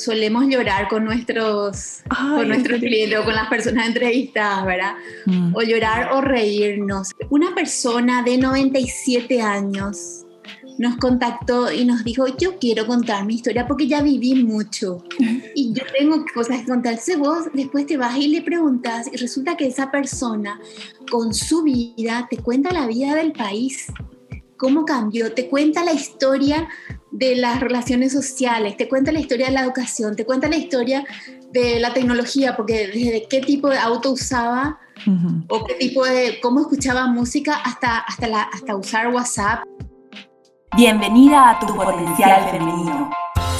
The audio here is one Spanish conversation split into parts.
solemos llorar con nuestros, con nuestros clientes o con las personas entrevistadas, ¿verdad? Mm. O llorar o reírnos. Una persona de 97 años nos contactó y nos dijo, yo quiero contar mi historia porque ya viví mucho y yo tengo cosas que contarse vos después te vas y le preguntas y resulta que esa persona con su vida te cuenta la vida del país, cómo cambió, te cuenta la historia de las relaciones sociales, te cuenta la historia de la educación, te cuenta la historia de la tecnología, porque desde qué tipo de auto usaba o qué tipo de, cómo escuchaba música hasta, hasta, la, hasta usar WhatsApp. Bienvenida a tu potencial femenino.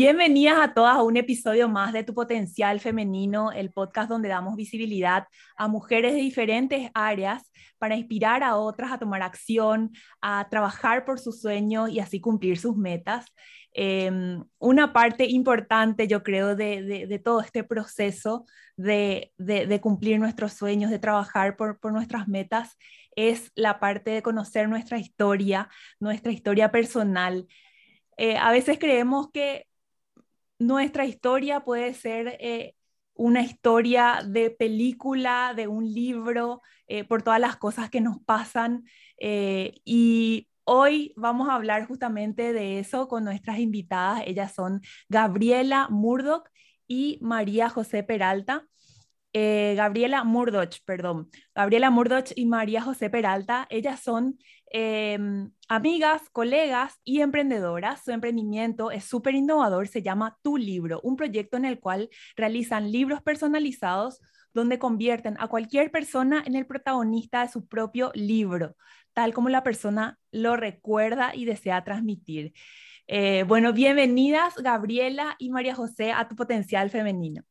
Bienvenidas a todas a un episodio más de Tu Potencial Femenino, el podcast donde damos visibilidad a mujeres de diferentes áreas para inspirar a otras a tomar acción, a trabajar por sus sueños y así cumplir sus metas. Em, una parte importante, yo creo, de, todo este proceso de, cumplir nuestros sueños, de trabajar por, por nuestras metas, es la parte de conocer nuestra historia, nuestra historia personal. Eh, a veces creemos que nuestra historia puede ser eh, una historia de película, de un libro, eh, por todas las cosas que nos pasan. Eh, y hoy vamos a hablar justamente de eso con nuestras invitadas. Ellas son Gabriela Murdoch y María José Peralta. Gabriela Murdoch, perdón. Gabriela Murdoch y María José Peralta, ellas son Em, amigas, colegas y emprendedoras. Su emprendimiento es súper innovador, se llama Tu Libro, un proyecto en el cual realizan libros personalizados donde convierten a cualquier persona en el protagonista de su propio libro, tal como la persona lo recuerda y desea transmitir. Eh, bueno, bienvenidas Gabriela y María José a tu potencial femenino.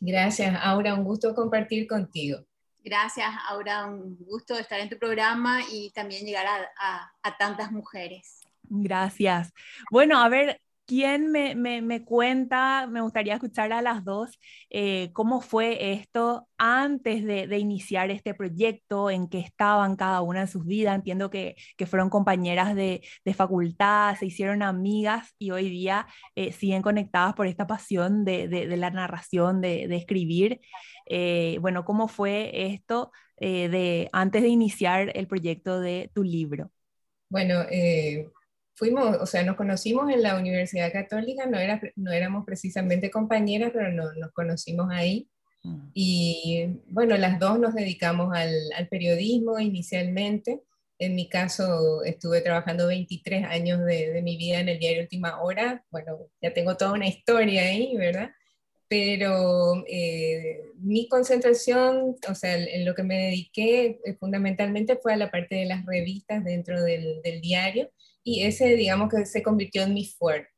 Gracias, Aura, un gusto compartir contigo. Gracias, Aura, un gusto estar en tu programa y también llegar a, tantas mujeres. Gracias. Bueno, a ver, ¿quién me, cuenta? Me gustaría escuchar a las dos eh, cómo fue esto antes de, iniciar este proyecto, en qué estaban cada una de sus vidas. Entiendo que, fueron compañeras de, facultad, se hicieron amigas y hoy día eh, siguen conectadas por esta pasión de, la narración, de, escribir. Eh, bueno, ¿cómo fue esto eh, de antes de iniciar el proyecto de tu libro? Bueno, eh, fuimos, o sea, nos conocimos en la Universidad Católica, no, era, no éramos precisamente compañeras, pero no, nos conocimos ahí. Mm. Y bueno, las dos nos dedicamos al, al, periodismo inicialmente. En mi caso, estuve trabajando 23 años de, de, mi vida en el diario Última Hora. Bueno, ya tengo toda una historia ahí, ¿verdad? pero eh, mi concentración, o sea, en lo que me dediqué eh, fundamentalmente fue a la parte de las revistas dentro del, diario y ese, digamos que se convirtió en mi fuerte.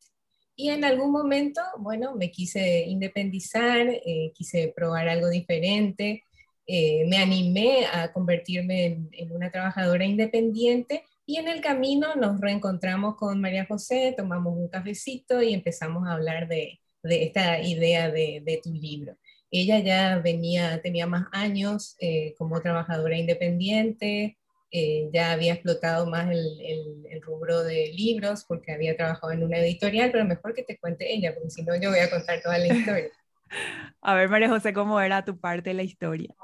Y en algún momento, bueno, me quise independizar, eh, quise probar algo diferente, me animé a convertirme en, en una trabajadora independiente y en el camino nos reencontramos con María José, tomamos un cafecito y empezamos a hablar de, de esta idea de, tu libro. Ella ya venía, tenía más años eh, como trabajadora independiente, eh, ya había explotado más el, el, rubro de libros porque había trabajado en una editorial, pero mejor que te cuente ella, porque si no yo voy a contar toda la historia. A ver, María José, ¿cómo era tu parte de la historia?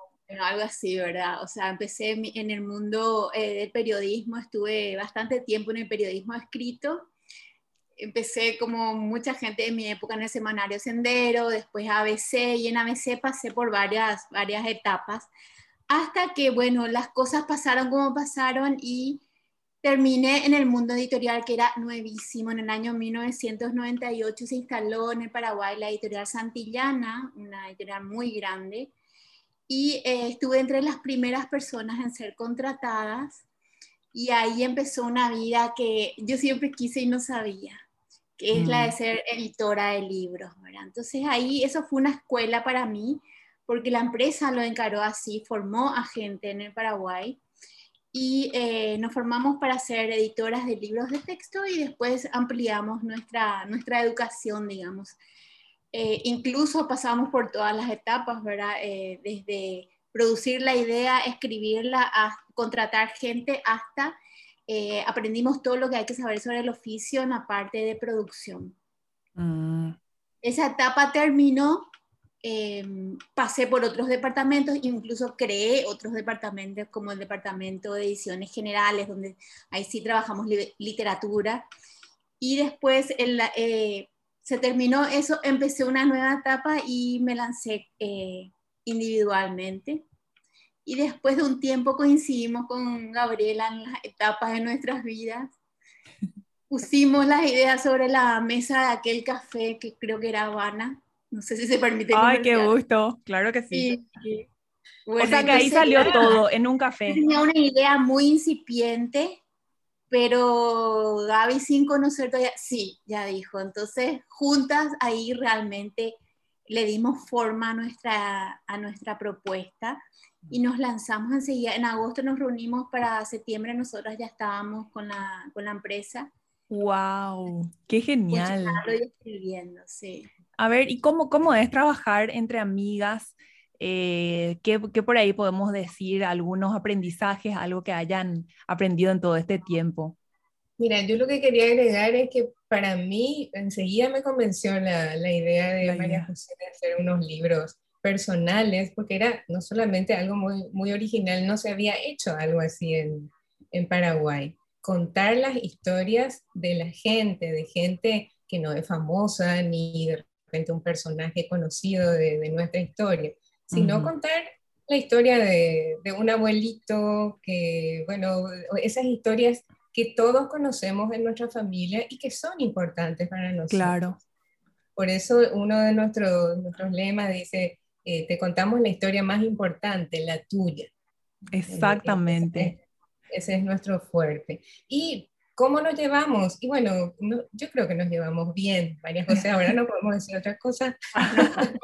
algo así, ¿verdad? O sea, empecé en el mundo eh, del periodismo, estuve bastante tiempo en el periodismo escrito empecé como mucha gente en mi época en el semanario Sendero, después ABC y en ABC pasé por varias, varias etapas, hasta que, bueno, las cosas pasaron como pasaron y terminé en el mundo editorial que era nuevísimo. En el año 1998 se instaló en el Paraguay la editorial Santillana, una editorial muy grande, y eh, estuve entre las primeras personas en ser contratadas. Y ahí empezó una vida que yo siempre quise y no sabía que es la de mm. ser editora de libros, Entonces ahí eso fue una escuela para mí, porque la empresa lo encaró así, formó a gente en el Paraguay y eh, nos formamos para ser editoras de libros de texto y después ampliamos nuestra, nuestra educación, digamos. Eh, incluso pasamos por todas las etapas, ¿verdad? Eh, desde producir la idea, escribirla, a contratar gente, hasta aprendimos todo lo que hay que saber sobre el oficio en la parte de producción. Mm. Esa etapa terminó Em, pasé por otros departamentos, incluso creé otros departamentos como el departamento de ediciones generales, donde ahí sí trabajamos literatura. Y después eh, se terminó eso, empecé una nueva etapa y me lancé eh, individualmente. Y después de un tiempo coincidimos con Gabriela en las etapas de nuestras vidas. Pusimos las ideas sobre la mesa de aquel café que creo que era Habana no sé si se permite. Ay, qué gusto, claro que sí. o sea que ahí salió todo, en un café. Tenía una idea muy incipiente, pero Gaby sin conocer todavía, sí, ya dijo. Entonces, juntas ahí realmente le dimos forma a nuestra, a nuestra propuesta y nos lanzamos enseguida. En agosto nos reunimos para septiembre, nosotras ya estábamos con la, con la empresa. ¡Wow! ¡Qué genial! Y escribiendo, sí. A ver, ¿y cómo, cómo es trabajar entre amigas? Eh, ¿qué, ¿qué, por ahí podemos decir? ¿Algunos aprendizajes, algo que hayan aprendido en todo este tiempo? Mira, yo lo que quería agregar es que para mí enseguida me convenció la, la idea de María José de hacer unos libros personales, porque era no solamente algo muy, muy original, no se había hecho algo así en, en Paraguay. Contar las historias de la gente, de gente que no es famosa ni de un personaje conocido de, nuestra historia, sino contar la historia de, un abuelito, que, bueno, esas historias que todos conocemos en nuestra familia y que son importantes para nosotros. Claro. Por eso uno de nuestros, nuestros lemas dice, eh, te contamos la historia más importante, la tuya. Exactamente. ese es nuestro fuerte. Y ¿Cómo nos llevamos? Y bueno, yo creo que nos llevamos bien, María José, ahora no podemos decir otra cosa.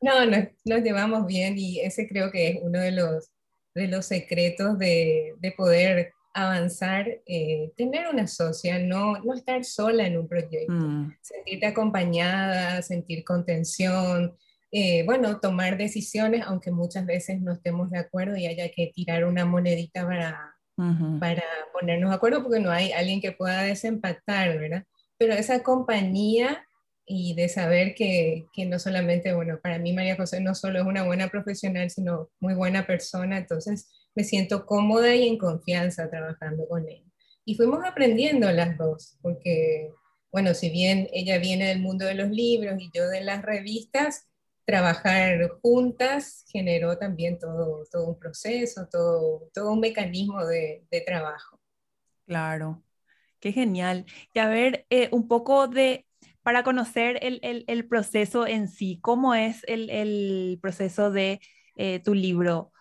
no, nos, nos, llevamos bien y ese creo que es uno de los, de los secretos de, de poder avanzar, eh, tener una socia, no, no estar sola en un proyecto, mm. sentirte acompañada, sentir contención, eh, bueno, tomar decisiones, aunque muchas veces no estemos de acuerdo y haya que tirar una monedita para para ponernos de acuerdo porque no hay alguien que pueda desempatar, ¿verdad? Pero esa compañía y de saber que, que, no solamente, bueno, para mí María José no solo es una buena profesional, sino muy buena persona, entonces me siento cómoda y en confianza trabajando con ella. Y fuimos aprendiendo las dos, porque, bueno, si bien ella viene del mundo de los libros y yo de las revistas, trabajar juntas generó también todo, todo un proceso, todo, todo un mecanismo de, trabajo. Claro, qué genial. Y a ver, eh, un poco de, para conocer el, el, el, proceso en sí, ¿cómo es el, el proceso de eh, tu libro?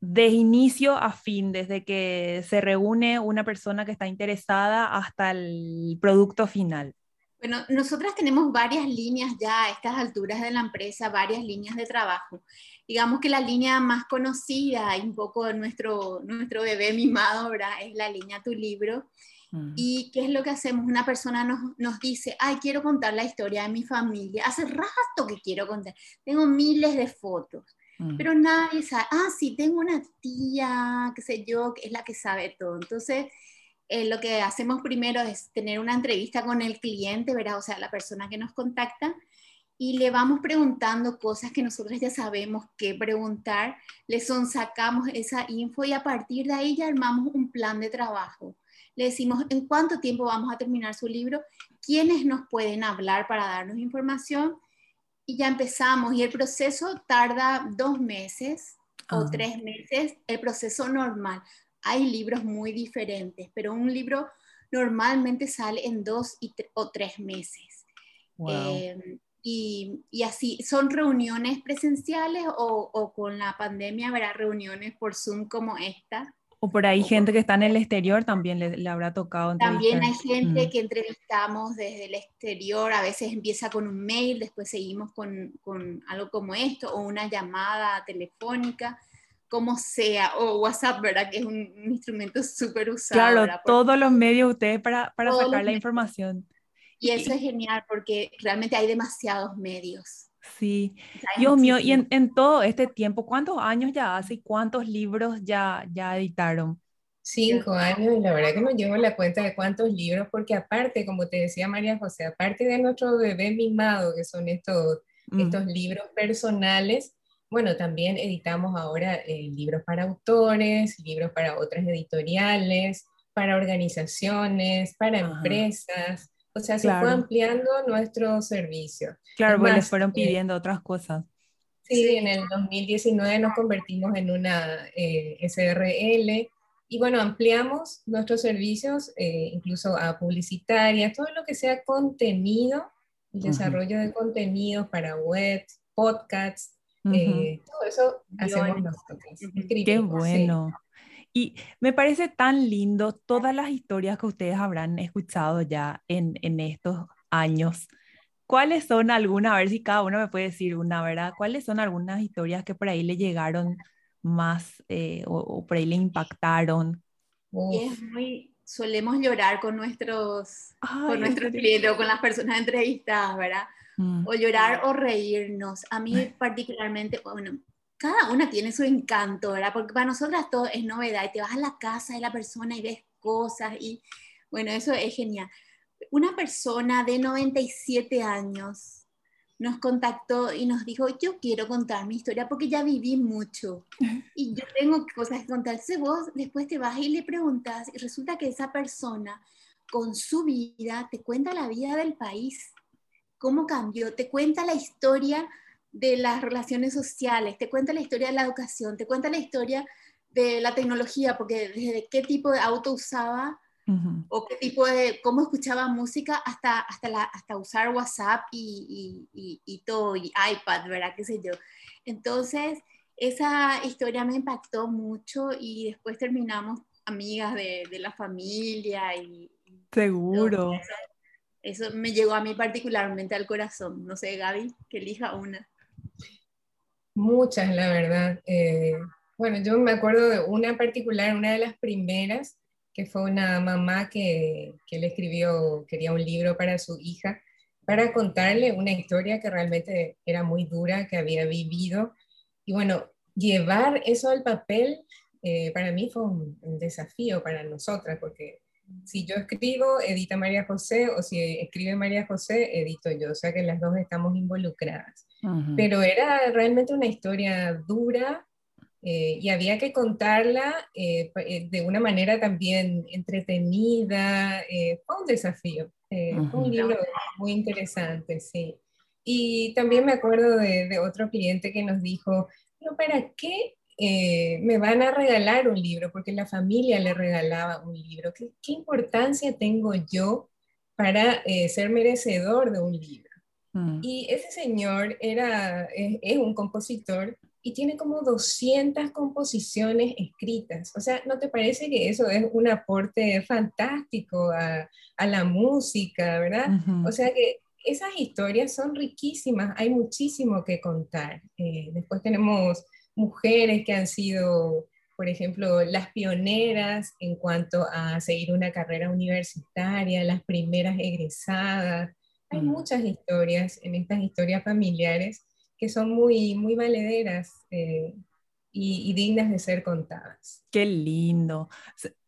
De inicio a fin, desde que se reúne una persona que está interesada hasta el producto final. Bueno, nosotras tenemos varias líneas ya a estas alturas de la empresa, varias líneas de trabajo. Digamos que la línea más conocida y un poco nuestro, nuestro bebé mimado, ¿verdad? Es la línea Tu Libro. Mm. ¿Y qué es lo que hacemos? Una persona nos, nos, dice, ay, quiero contar la historia de mi familia. Hace rato que quiero contar. Tengo miles de fotos, mm. pero nadie sabe. Ah, sí, tengo una tía, qué sé yo, que es la que sabe todo. Entonces, eh, lo que hacemos primero es tener una entrevista con el cliente, ¿verdad? O sea, la persona que nos contacta, y le vamos preguntando cosas que nosotros ya sabemos qué preguntar, le sacamos esa info y a partir de ahí ya armamos un plan de trabajo. Le decimos en cuánto tiempo vamos a terminar su libro, quiénes nos pueden hablar para darnos información y ya empezamos. Y el proceso tarda dos meses o ah. tres meses, el proceso normal hay libros muy diferentes, pero un libro normalmente sale en dos o tres meses. Em, y, así, ¿son reuniones presenciales o, con la pandemia habrá reuniones por Zoom como esta? O por ahí gente que está en el exterior también le, habrá tocado. También hay gente mm. que entrevistamos desde el exterior, a veces empieza con un mail, después seguimos con, con algo como esto, o una llamada telefónica como sea, o WhatsApp, ¿verdad? Que es un, instrumento súper usado. Claro, todos los medios ustedes para, para sacar la información. Y eso es genial porque realmente hay demasiados medios. Sí, Dios mío, y en, en, todo este tiempo, ¿cuántos años ya hace y cuántos libros ya, ya editaron? Cinco años, y la verdad que no llevo la cuenta de cuántos libros, porque aparte, como te decía María José, aparte de nuestro bebé mimado, que son estos, estos libros personales, bueno, también editamos ahora eh, libros para autores, libros para otras editoriales, para organizaciones, para empresas. O sea, se fue ampliando nuestro servicio. Claro, pues les fueron eh, pidiendo otras cosas. Sí, en el 2019 nos convertimos en una eh, SRL y bueno, ampliamos nuestros servicios eh, incluso a publicitarias, todo lo que sea contenido, el desarrollo de contenidos para webs, podcasts, todo eso hacemos nosotros. Qué bueno. Y me parece tan lindo todas las historias que ustedes habrán escuchado ya en, en estos años. ¿Cuáles son algunas, a ver si cada uno me puede decir una, ¿verdad? ¿Cuáles son algunas historias que por ahí le llegaron más eh, o, por ahí le impactaron? es muy, solemos llorar con nuestros, con nuestros clientes o con las personas entrevistadas, ¿verdad? Mm. O llorar o reírnos. A mí particularmente, bueno, cada una tiene su encanto, ¿verdad? Porque para nosotras todo es novedad y te vas a la casa de la persona y ves cosas y bueno, eso es genial. Una persona de 97 años nos contactó y nos dijo, yo quiero contar mi historia porque ya viví mucho y yo tengo cosas que contarse. Vos después te vas y le preguntas y resulta que esa persona con su vida te cuenta la vida del país, cómo cambió, te cuenta la historia de las relaciones sociales, te cuenta la historia de la educación, te cuenta la historia de la tecnología, porque desde qué tipo de auto usaba o qué tipo de, cómo escuchaba música hasta, hasta, la, hasta usar WhatsApp y, y, y, todo, y iPad, ¿verdad? ¿Qué sé yo? Entonces, esa historia me impactó mucho y después terminamos amigas de, de la familia y... Seguro. Eso me llegó a mí particularmente al corazón. No sé, Gaby, que elija una. Muchas, la verdad. Eh, bueno, yo me acuerdo de una particular, una de las primeras, que fue una mamá que, que le escribió, quería un libro para su hija, para contarle una historia que realmente era muy dura, que había vivido. Y bueno, llevar eso al papel eh, para mí fue un, desafío para nosotras, porque si yo escribo, edita María José, o si escribe María José, edito yo, o sea que las dos estamos involucradas. Pero era realmente una historia dura eh, y había que contarla eh, eh, de una manera también entretenida. fue un desafío. Fue un libro muy interesante, sí. Y también me acuerdo de, otro cliente que nos dijo, pero ¿para qué me van a regalar un libro? Porque la familia le regalaba un libro. ¿Qué, qué importancia tengo yo para ser merecedor de un libro? Mm. Y ese señor era, es, un compositor y tiene como 200 composiciones escritas. O sea, ¿no te parece que eso es un aporte fantástico a, a la música, verdad? O sea que esas historias son riquísimas, hay muchísimo que contar. Eh, después tenemos mujeres que han sido, por ejemplo, las pioneras en cuanto a seguir una carrera universitaria, las primeras egresadas. Hay mm. muchas historias en estas historias familiares que son muy, muy valederas eh, y, dignas de ser contadas. Qué lindo.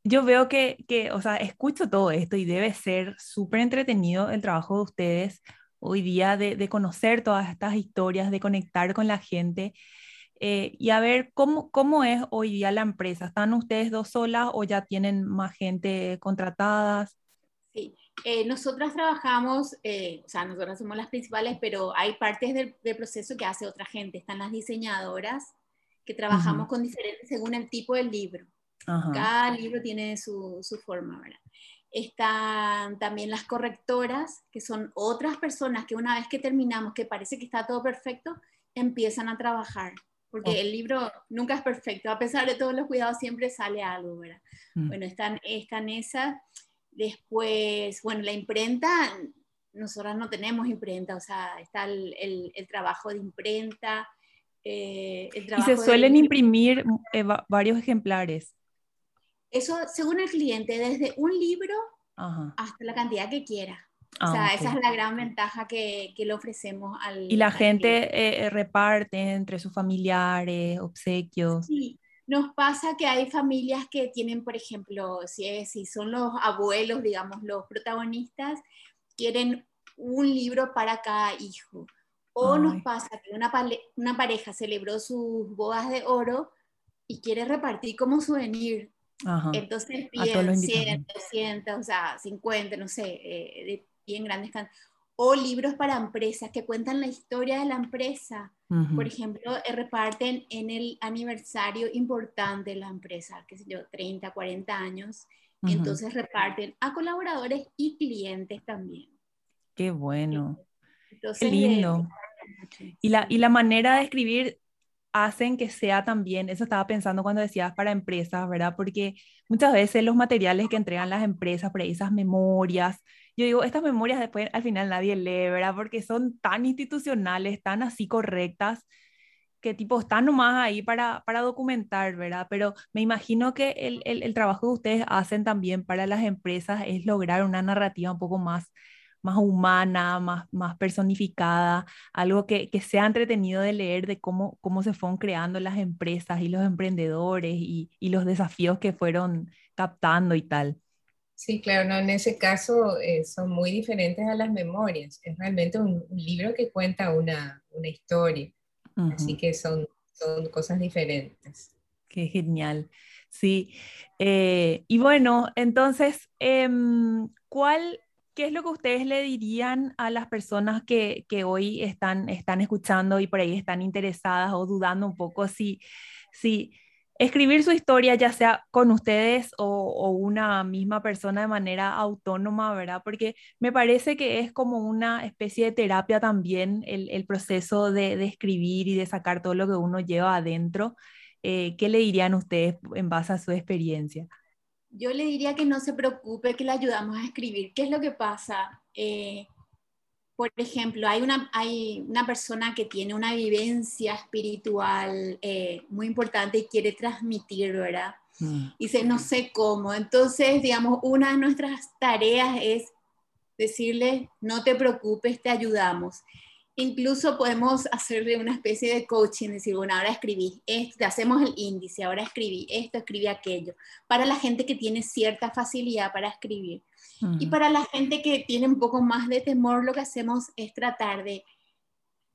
Yo veo que, que o sea, escucho todo esto y debe ser súper entretenido el trabajo de ustedes hoy día de, de, conocer todas estas historias, de conectar con la gente. Eh, y a ver, ¿cómo, ¿cómo es hoy día la empresa? ¿Están ustedes dos solas o ya tienen más gente contratadas? Sí, eh, nosotras trabajamos, eh, o sea, nosotras somos las principales, pero hay partes del, proceso que hace otra gente. Están las diseñadoras, que trabajamos con diferentes según el tipo del libro. Cada libro tiene su, su, forma, ¿verdad? Están también las correctoras, que son otras personas que una vez que terminamos, que parece que está todo perfecto, empiezan a trabajar. Porque oh. el libro nunca es perfecto, a pesar de todos los cuidados siempre sale algo, ¿verdad? Mm. Bueno, están, están esas. Después, bueno, la imprenta, nosotras no tenemos imprenta, o sea, está el, el, trabajo de imprenta. Eh, y se suelen imprimir eh, varios ejemplares. Eso según el cliente, desde un libro hasta la cantidad que quiera. O ah, sea, esa es la gran ventaja que, que le ofrecemos al. Y la gente eh, reparte entre sus familiares, obsequios. Sí, nos pasa que hay familias que tienen, por ejemplo, si, si son los abuelos, digamos, los protagonistas, quieren un libro para cada hijo. O nos pasa que una, una pareja celebró sus bodas de oro y quiere repartir como souvenir. Entonces piden 100, 200, o sea, 50, no sé, eh, de bien grandes cantidades o libros para empresas que cuentan la historia de la empresa. Por ejemplo, eh, reparten en el aniversario importante de la empresa, qué sé yo, 30, 40 años. Entonces reparten a colaboradores y clientes también. Qué bueno. Qué lindo. y, la, y la manera de escribir hacen que sea también, eso estaba pensando cuando decías para empresas, ¿verdad? Porque muchas veces los materiales que entregan las empresas, por ahí esas memorias, yo digo, estas memorias después al final nadie lee, ¿verdad? Porque son tan institucionales, tan así correctas, que tipo están nomás ahí para, para documentar, ¿verdad? Pero me imagino que el, el, el, trabajo que ustedes hacen también para las empresas es lograr una narrativa un poco más, más humana, más, más personificada, algo que, que sea entretenido de leer de cómo, cómo se fueron creando las empresas y los emprendedores y, y los desafíos que fueron captando y tal. Sí, claro, no, en ese caso eh, son muy diferentes a las memorias. Es realmente un, libro que cuenta una, una historia. Así que son, son cosas diferentes. Qué genial. Sí. Eh, y bueno, entonces, em, ¿cuál, ¿qué es lo que ustedes le dirían a las personas que, que, hoy están, están escuchando y por ahí están interesadas o dudando un poco si, si escribir su historia, ya sea con ustedes o, una misma persona de manera autónoma, ¿verdad? Porque me parece que es como una especie de terapia también el, proceso de, escribir y de sacar todo lo que uno lleva adentro. Eh, ¿Qué le dirían ustedes en base a su experiencia? Yo le diría que no se preocupe, que le ayudamos a escribir. ¿Qué es lo que pasa? Eh, por ejemplo, hay una, hay una persona que tiene una vivencia espiritual eh, muy importante y quiere transmitir, ¿verdad? Mm. Y dice, no sé cómo. Entonces, digamos, una de nuestras tareas es decirle, no te preocupes, te ayudamos. Incluso podemos hacerle una especie de coaching, decir, bueno, ahora escribí esto, hacemos el índice, ahora escribí esto, escribí aquello, para la gente que tiene cierta facilidad para escribir. Y para la gente que tiene un poco más de temor, lo que hacemos es tratar de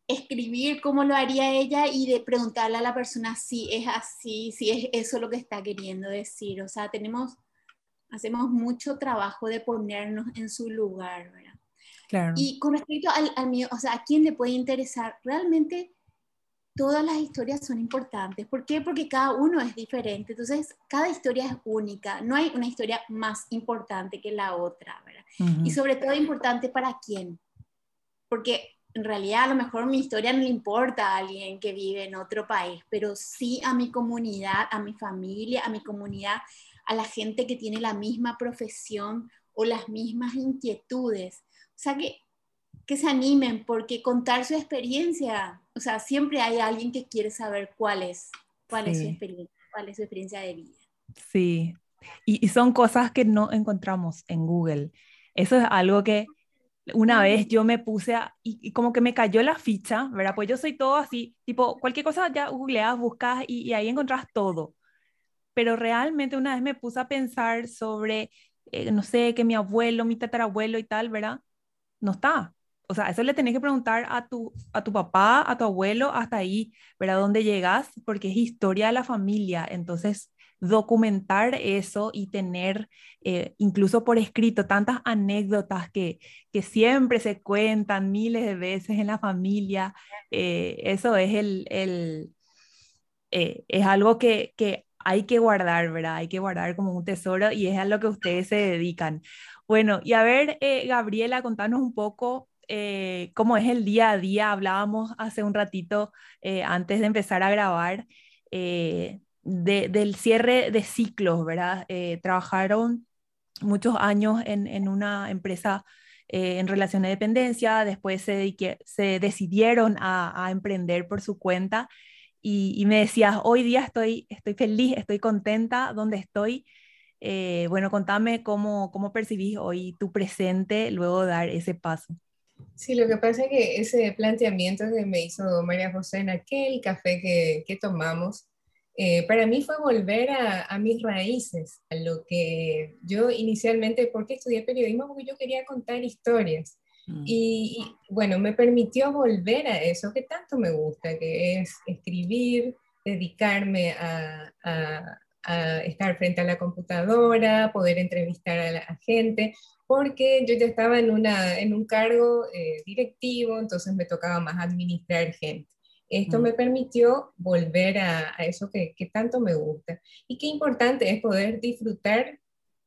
escribir como lo haría ella y de preguntarle a la persona si es así, si es eso lo que está queriendo decir. O sea, tenemos, hacemos mucho trabajo de ponernos en su lugar, ¿verdad? Claro. Y con respecto al, al mío, o sea, ¿a quién le puede interesar? Realmente todas las historias son importantes. ¿Por qué? Porque cada uno es diferente. Entonces, cada historia es única. No hay una historia más importante que la otra, ¿verdad? Y sobre todo importante para quién. Porque en realidad a lo mejor mi historia no le importa a alguien que vive en otro país, pero sí a mi comunidad, a mi familia, a mi comunidad, a la gente que tiene la misma profesión o las mismas inquietudes. O sea que que se animen, porque contar su experiencia, o sea, siempre hay alguien que quiere saber cuál es, cuál es su experiencia, cuál es su experiencia de vida. Sí, y, son cosas que no encontramos en Google. Eso es algo que una vez yo me puse a, y, como que me cayó la ficha, ¿verdad? Pues yo soy todo así, tipo, cualquier cosa ya googleas, buscas y, y ahí encontrás todo. Pero realmente una vez me puse a pensar sobre, eh, no sé, que mi abuelo, mi tatarabuelo y tal, ¿verdad? No está o sea, eso le tenés que preguntar a tu, a tu papá, a tu abuelo, hasta ahí, ¿verdad? ¿Dónde llegas? Porque es historia de la familia. Entonces, documentar eso y tener eh, incluso por escrito tantas anécdotas que, que siempre se cuentan miles de veces en la familia, eh, eso es, el, el eh, es algo que, que hay que guardar, ¿verdad? Hay que guardar como un tesoro y es a lo que ustedes se dedican. Bueno, y a ver, Gabriela, contanos un poco eh, cómo es el día a día. Hablábamos hace un ratito, eh, antes de empezar a grabar, eh, del cierre de ciclos, ¿verdad? trabajaron muchos años en, una empresa en relación de dependencia, después se, se decidieron a, emprender por su cuenta y, me decías, hoy día estoy feliz, estoy contenta donde estoy. Bueno, contame cómo, cómo percibís hoy tu presente luego de dar ese paso. Sí, lo que pasa es que ese planteamiento que me hizo María José en aquel café que, que tomamos, eh, para mí fue volver a, a, mis raíces, a lo que yo inicialmente, ¿por qué estudié periodismo? Porque yo quería contar historias. Mm. Y, bueno, me permitió volver a eso que tanto me gusta, que es escribir, dedicarme a, a, a estar frente a la computadora, poder entrevistar a la gente, porque yo ya estaba en, una, en un cargo eh, directivo, entonces me tocaba más administrar gente. Esto mm. me permitió volver a, a eso que, que, tanto me gusta. Y qué importante es poder disfrutar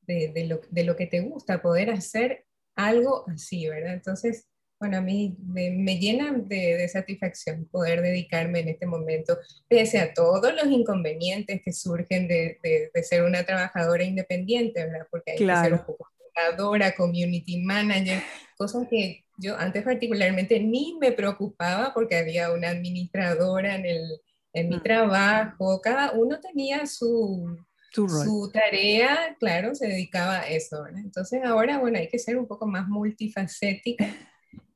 de, de, lo, de, lo, que te gusta, poder hacer algo así, ¿verdad? Entonces, bueno, a mí me, me llena de, de, satisfacción poder dedicarme en este momento, pese a todos los inconvenientes que surgen de, de ser una trabajadora independiente, ¿verdad? Porque hay que ser un poco community manager, cosas que yo antes particularmente ni me preocupaba porque había una administradora en, el, en mi mm. trabajo, cada uno tenía su, su, tarea, claro, se dedicaba a eso. Entonces ahora, bueno, hay que ser un poco más multifacética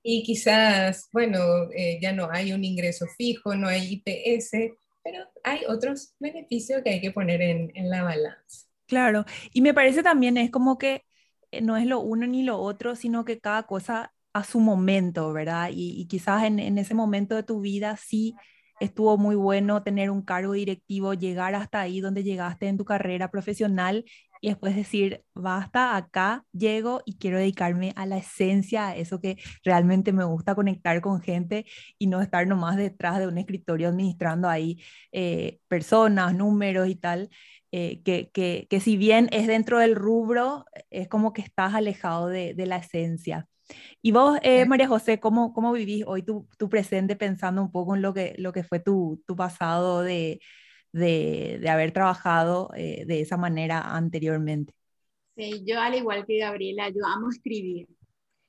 y quizás, bueno, eh, ya no hay un ingreso fijo, no hay IPS, pero hay otros beneficios que hay que poner en, en la balanza. Claro, y me parece también es como que eh, no es lo uno ni lo otro, sino que cada cosa a su momento, ¿verdad? Y, quizás en, ese momento de tu vida sí estuvo muy bueno tener un cargo directivo, llegar hasta ahí donde llegaste en tu carrera profesional y después decir, basta, acá llego y quiero dedicarme a la esencia, a eso que realmente me gusta conectar con gente y no estar nomás detrás de un escritorio administrando ahí eh, personas, números y tal. Eh, que, que, que, si bien es dentro del rubro, es como que estás alejado de, de la esencia. Y vos, eh, María José, ¿cómo, cómo vivís hoy tu, tu, presente pensando un poco en lo que, lo que fue tu, tu pasado de, de, de, haber trabajado eh, de esa manera anteriormente? Sí, yo al igual que Gabriela, yo amo escribir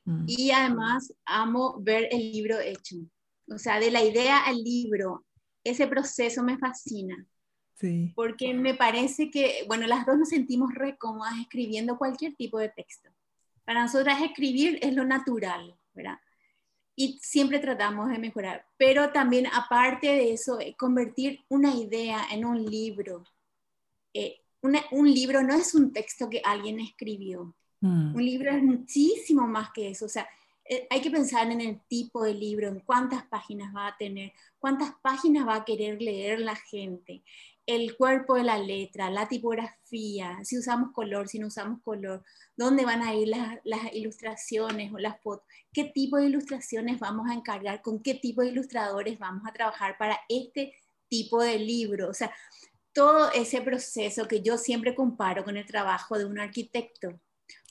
mm. y además amo ver el libro hecho. O sea, de la idea al libro, ese proceso me fascina. Porque me parece que, bueno, las dos nos sentimos re cómodas escribiendo cualquier tipo de texto. Para nosotras escribir es lo natural, ¿verdad? Y siempre tratamos de mejorar. Pero también, aparte de eso, eh, convertir una idea en un libro. Eh, un libro no es un texto que alguien escribió. Mm. Un libro es muchísimo más que eso. O sea, eh, hay que pensar en el tipo de libro, en cuántas páginas va a tener, cuántas páginas va a querer leer la gente, el cuerpo de la letra, la tipografía, si usamos color, si no usamos color, dónde van a ir las, ilustraciones o las fotos, qué tipo de ilustraciones vamos a encargar, con qué tipo de ilustradores vamos a trabajar para este tipo de libro. O sea, todo ese proceso que yo siempre comparo con el trabajo de un arquitecto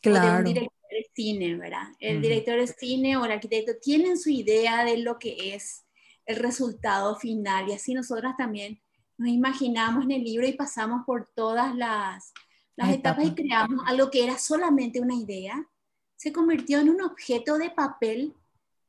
claro. o de un director de cine, ¿verdad? El director de cine o el arquitecto tienen su idea de lo que es el resultado final y así nosotras también nos imaginamos en el libro y pasamos por todas las, las etapas y creamos algo que era solamente una idea, se convirtió en un objeto de papel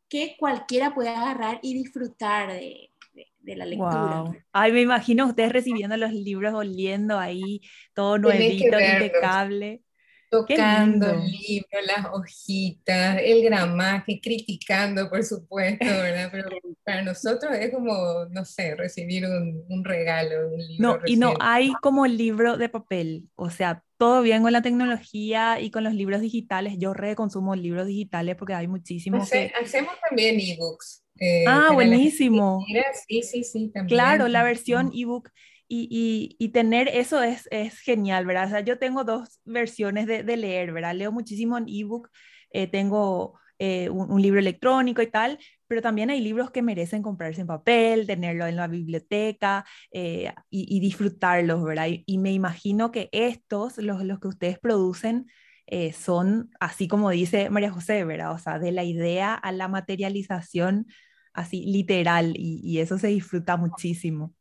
que cualquiera puede agarrar y disfrutar de, de, la lectura. Wow. Ay, me imagino ustedes recibiendo los libros, oliendo ahí todo nuevito, impecable tocando el libro, las hojitas, el gramaje, criticando, por supuesto, ¿verdad? Pero para nosotros es como, no sé, recibir un, regalo, un libro. No, y no hay como el libro de papel, o sea, todo bien con la tecnología y con los libros digitales. Yo reconsumo libros digitales porque hay muchísimos. Hacemos también ebooks. Eh, ah, buenísimo. Sí, sí, sí, también. Claro, la versión ebook y, tener eso es, es, genial, ¿verdad? O sea, yo tengo dos versiones de, leer, ¿verdad? Leo muchísimo en ebook, eh, tengo eh, un, libro electrónico y tal, pero también hay libros que merecen comprarse en papel, tenerlo en la biblioteca eh, y, disfrutarlos, ¿verdad? Y, me imagino que estos, los, los que ustedes producen, eh, son, así como dice María José, ¿verdad? O sea, de la idea a la materialización así literal y, eso se disfruta muchísimo.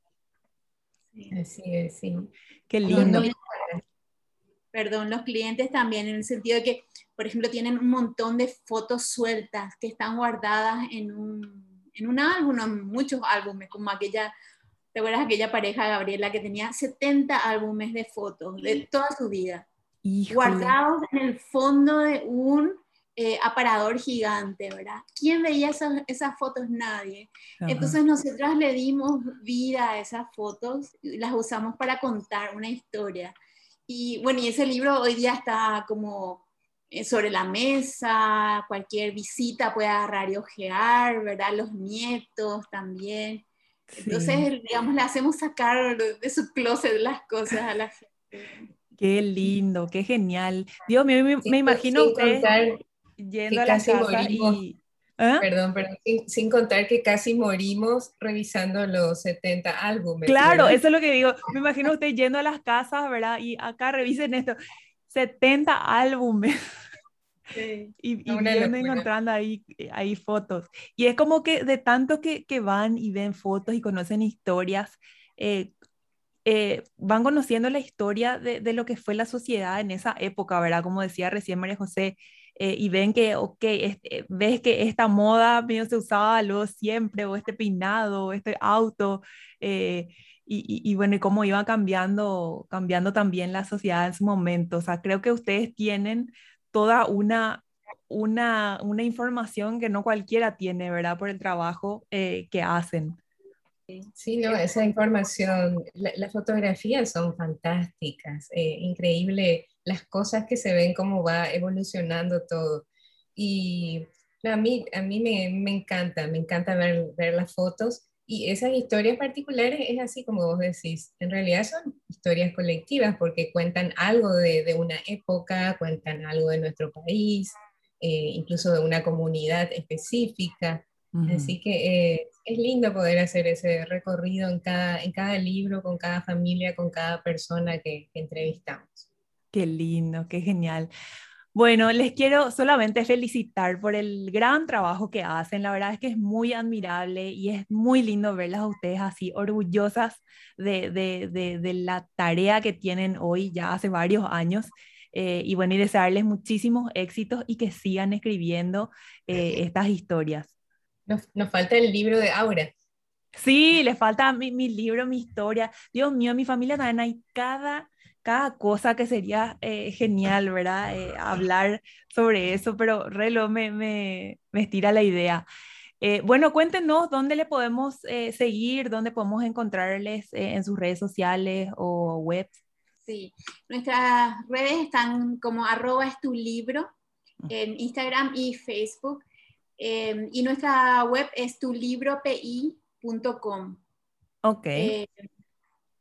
Sí, así es, sí. Qué lindo. Perdón, los clientes también, en el sentido de que, por ejemplo, tienen un montón de fotos sueltas que están guardadas en un, en un álbum, en muchos álbumes, como aquella, ¿te acuerdas aquella pareja Gabriela que tenía 70 álbumes de fotos de toda su vida? Guardados en el fondo de un eh, aparador gigante, ¿verdad? ¿Quién veía esas, esas fotos? Nadie. Entonces nosotras le dimos vida a esas fotos y las usamos para contar una historia. Y bueno, y ese libro hoy día está como eh, sobre la mesa, cualquier visita puede agarrar y ojear, ¿verdad? Los nietos también. Entonces, digamos, le hacemos sacar de su closet las cosas a la gente. Qué lindo, qué genial. Dios mío, me, me imagino usted yendo a la casa y... ¿Ah? Perdón, perdón, sin, contar que casi morimos revisando los 70 álbumes. Claro, eso es lo que digo. Me imagino usted yendo a las casas, ¿verdad? Y acá revisen esto, 70 álbumes. Sí, y, y viendo encontrando ahí, ahí fotos. Y es como que de tanto que, que van y ven fotos y conocen historias, eh, eh, van conociendo la historia de, de, lo que fue la sociedad en esa época, ¿verdad? Como decía recién María José, eh, y ven que, ok, este, ves que esta moda medio se usaba lo siempre, o este peinado, o este auto, eh, y, y, bueno, y cómo iba cambiando, cambiando también la sociedad en su momento. O sea, creo que ustedes tienen toda una, una, una información que no cualquiera tiene, ¿verdad? Por el trabajo eh, que hacen. Sí, no, esa información, las fotografías son fantásticas, increíble las cosas que se ven, cómo va evolucionando todo. Y a mí, a mí me, me encanta, me encanta ver, ver las fotos y esas historias particulares es así como vos decís, en realidad son historias colectivas porque cuentan algo de, de una época, cuentan algo de nuestro país, eh, incluso de una comunidad específica. Así que eh, es lindo poder hacer ese recorrido en cada, en cada libro, con cada familia, con cada persona que entrevistamos. Qué lindo, qué genial. Bueno, les quiero solamente felicitar por el gran trabajo que hacen. La verdad es que es muy admirable y es muy lindo verlas a ustedes así orgullosas de, de, de, la tarea que tienen hoy, ya hace varios años. Eh, y bueno, y desearles muchísimos éxitos y que sigan escribiendo eh, estas historias. Nos, nos, falta el libro de Aura. Sí, les falta mi, mi libro, mi historia. Dios mío, mi familia también hay cada cada cosa que sería eh, genial, ¿verdad? Eh, hablar sobre eso, pero Relo me, me, me estira la idea. Eh, bueno, cuéntenos dónde le podemos seguir, dónde podemos encontrarles en sus redes sociales o webs. Sí, nuestras redes están como arroba es tu libro en Instagram y Facebook. y nuestra web es tulibropi.com. Ok.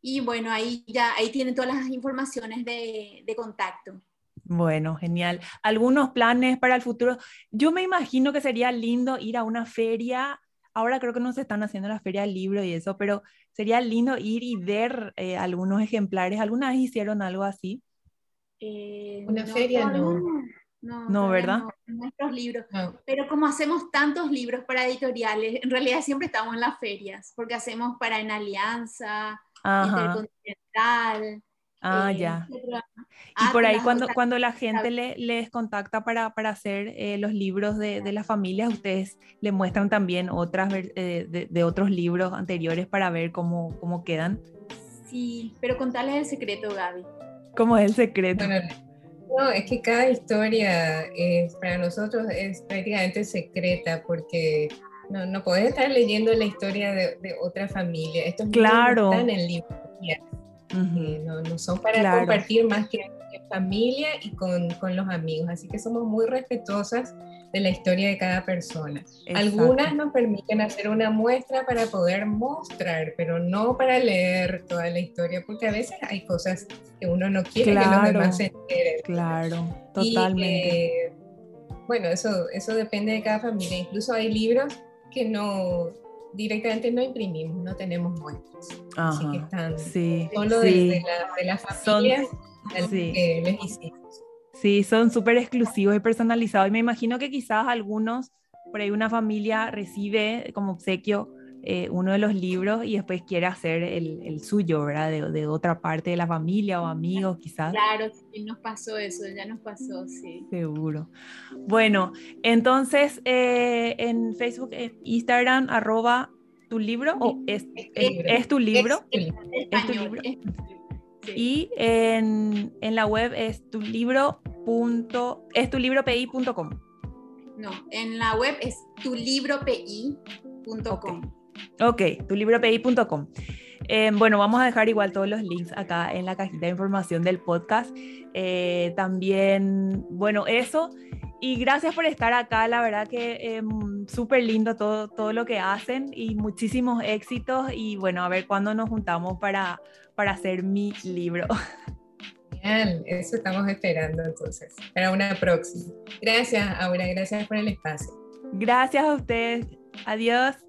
Y bueno, ahí ya ahí tienen todas las informaciones de, de contacto. Bueno, genial. ¿Algunos planes para el futuro? Yo me imagino que sería lindo ir a una feria. Ahora creo que no se están haciendo la feria del libro y eso, pero sería lindo ir y ver eh, algunos ejemplares. ¿Alguna vez hicieron algo así? Eh, una feria no. No, no ¿verdad? nuestros libros. Pero como hacemos tantos libros para editoriales, en realidad siempre estamos en las ferias, porque hacemos para En Alianza, intercontinental. Ah, ya. Y por ahí cuando, cuando la gente le, les contacta para, para hacer eh, los libros de, de las familias, ustedes le muestran también otras eh, de, de, otros libros anteriores para ver cómo, cómo quedan. Sí, pero contarles el secreto, Gaby. ¿Cómo es el secreto? no, es que cada historia es, para nosotros es prácticamente secreta porque no, no podés estar leyendo la historia de, de otra familia. Estos claro. están en libros. Eh, no, no, son para compartir más que en familia y con, con, los amigos. Así que somos muy respetuosas de la historia de cada persona. Algunas nos permiten hacer una muestra para poder mostrar, pero no para leer toda la historia, porque a veces hay cosas que uno no quiere que los demás se enteren. Claro, totalmente. Eh, bueno, eso, eso depende de cada familia. Incluso hay libros que no directamente no imprimimos, no tenemos muestras. Así que están solo De, la, de, las familias que les hicimos. Sí, son súper exclusivos y personalizados. Y me imagino que quizás algunos, por ahí una familia recibe como obsequio eh, uno de los libros y después quiere hacer el, el suyo, ¿verdad? De, de, otra parte de la familia o amigos, quizás. Claro, sí, nos pasó eso, ya nos pasó, sí. Seguro. Bueno, entonces eh, en Facebook, Instagram, arroba tu libro, o es, es, tu libro. Es, tu libro. Y en, en, la web es tu libro. Punto, es tu libro No, en la web es tu tulibropi.com. Ok, tulibropi.com. Eh, bueno, vamos a dejar igual todos los links acá en la cajita de información del podcast. Eh, también, bueno, eso. Y gracias por estar acá, la verdad que em, súper lindo todo, todo lo que hacen y muchísimos éxitos. Y bueno, a ver cuándo nos juntamos para, para hacer mi libro. Genial, eso estamos esperando entonces, para una próxima. Gracias, Aura, gracias por el espacio. Gracias a ustedes. Adiós.